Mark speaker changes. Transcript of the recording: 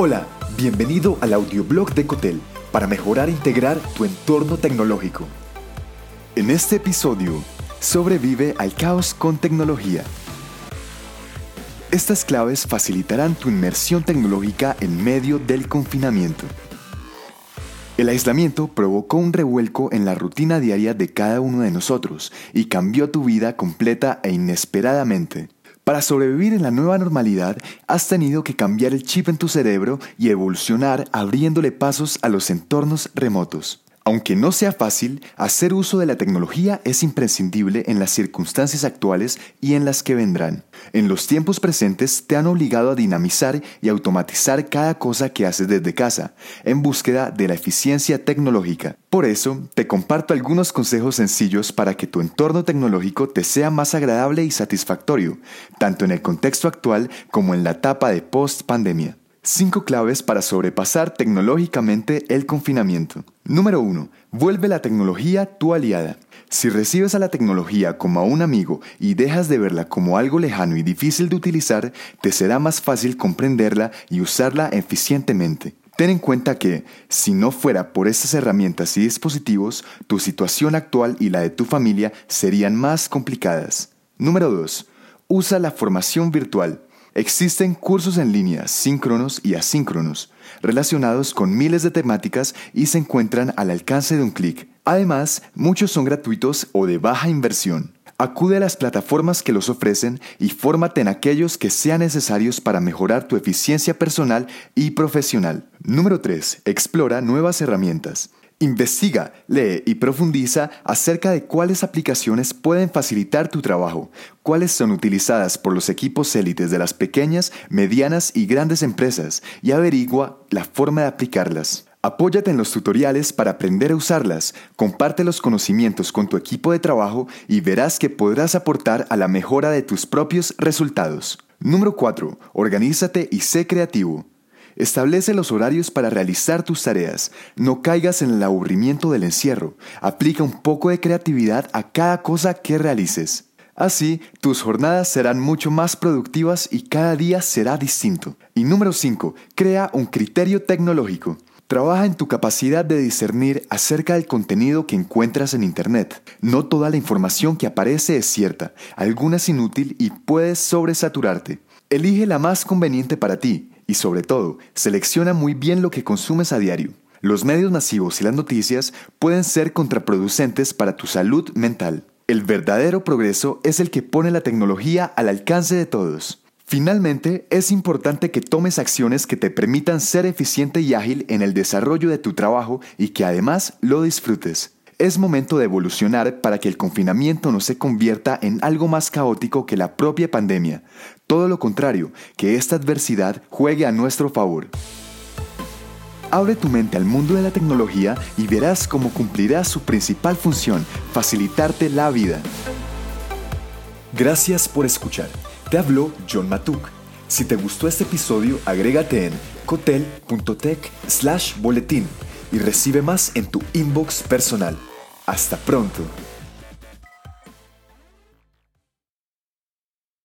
Speaker 1: Hola, bienvenido al audioblog de Cotel para mejorar e integrar tu entorno tecnológico. En este episodio, sobrevive al caos con tecnología. Estas claves facilitarán tu inmersión tecnológica en medio del confinamiento. El aislamiento provocó un revuelco en la rutina diaria de cada uno de nosotros y cambió tu vida completa e inesperadamente. Para sobrevivir en la nueva normalidad, has tenido que cambiar el chip en tu cerebro y evolucionar abriéndole pasos a los entornos remotos. Aunque no sea fácil, hacer uso de la tecnología es imprescindible en las circunstancias actuales y en las que vendrán. En los tiempos presentes te han obligado a dinamizar y automatizar cada cosa que haces desde casa, en búsqueda de la eficiencia tecnológica. Por eso, te comparto algunos consejos sencillos para que tu entorno tecnológico te sea más agradable y satisfactorio, tanto en el contexto actual como en la etapa de post-pandemia. 5 claves para sobrepasar tecnológicamente el confinamiento. Número 1. Vuelve la tecnología tu aliada. Si recibes a la tecnología como a un amigo y dejas de verla como algo lejano y difícil de utilizar, te será más fácil comprenderla y usarla eficientemente. Ten en cuenta que, si no fuera por estas herramientas y dispositivos, tu situación actual y la de tu familia serían más complicadas. Número 2. Usa la formación virtual. Existen cursos en línea síncronos y asíncronos, relacionados con miles de temáticas y se encuentran al alcance de un clic. Además, muchos son gratuitos o de baja inversión. Acude a las plataformas que los ofrecen y fórmate en aquellos que sean necesarios para mejorar tu eficiencia personal y profesional. Número 3. Explora nuevas herramientas. Investiga, lee y profundiza acerca de cuáles aplicaciones pueden facilitar tu trabajo, cuáles son utilizadas por los equipos élites de las pequeñas, medianas y grandes empresas y averigua la forma de aplicarlas. Apóyate en los tutoriales para aprender a usarlas, comparte los conocimientos con tu equipo de trabajo y verás que podrás aportar a la mejora de tus propios resultados. Número 4. Organízate y sé creativo. Establece los horarios para realizar tus tareas. No caigas en el aburrimiento del encierro. Aplica un poco de creatividad a cada cosa que realices. Así, tus jornadas serán mucho más productivas y cada día será distinto. Y número 5. Crea un criterio tecnológico. Trabaja en tu capacidad de discernir acerca del contenido que encuentras en Internet. No toda la información que aparece es cierta, alguna es inútil y puedes sobresaturarte. Elige la más conveniente para ti y sobre todo, selecciona muy bien lo que consumes a diario. Los medios masivos y las noticias pueden ser contraproducentes para tu salud mental. El verdadero progreso es el que pone la tecnología al alcance de todos. Finalmente, es importante que tomes acciones que te permitan ser eficiente y ágil en el desarrollo de tu trabajo y que además lo disfrutes. Es momento de evolucionar para que el confinamiento no se convierta en algo más caótico que la propia pandemia. Todo lo contrario, que esta adversidad juegue a nuestro favor. Abre tu mente al mundo de la tecnología y verás cómo cumplirá su principal función, facilitarte la vida. Gracias por escuchar. Te habló John Matuk. Si te gustó este episodio, agrégate en cotel.tech slash boletín y recibe más en tu inbox personal. Hasta pronto.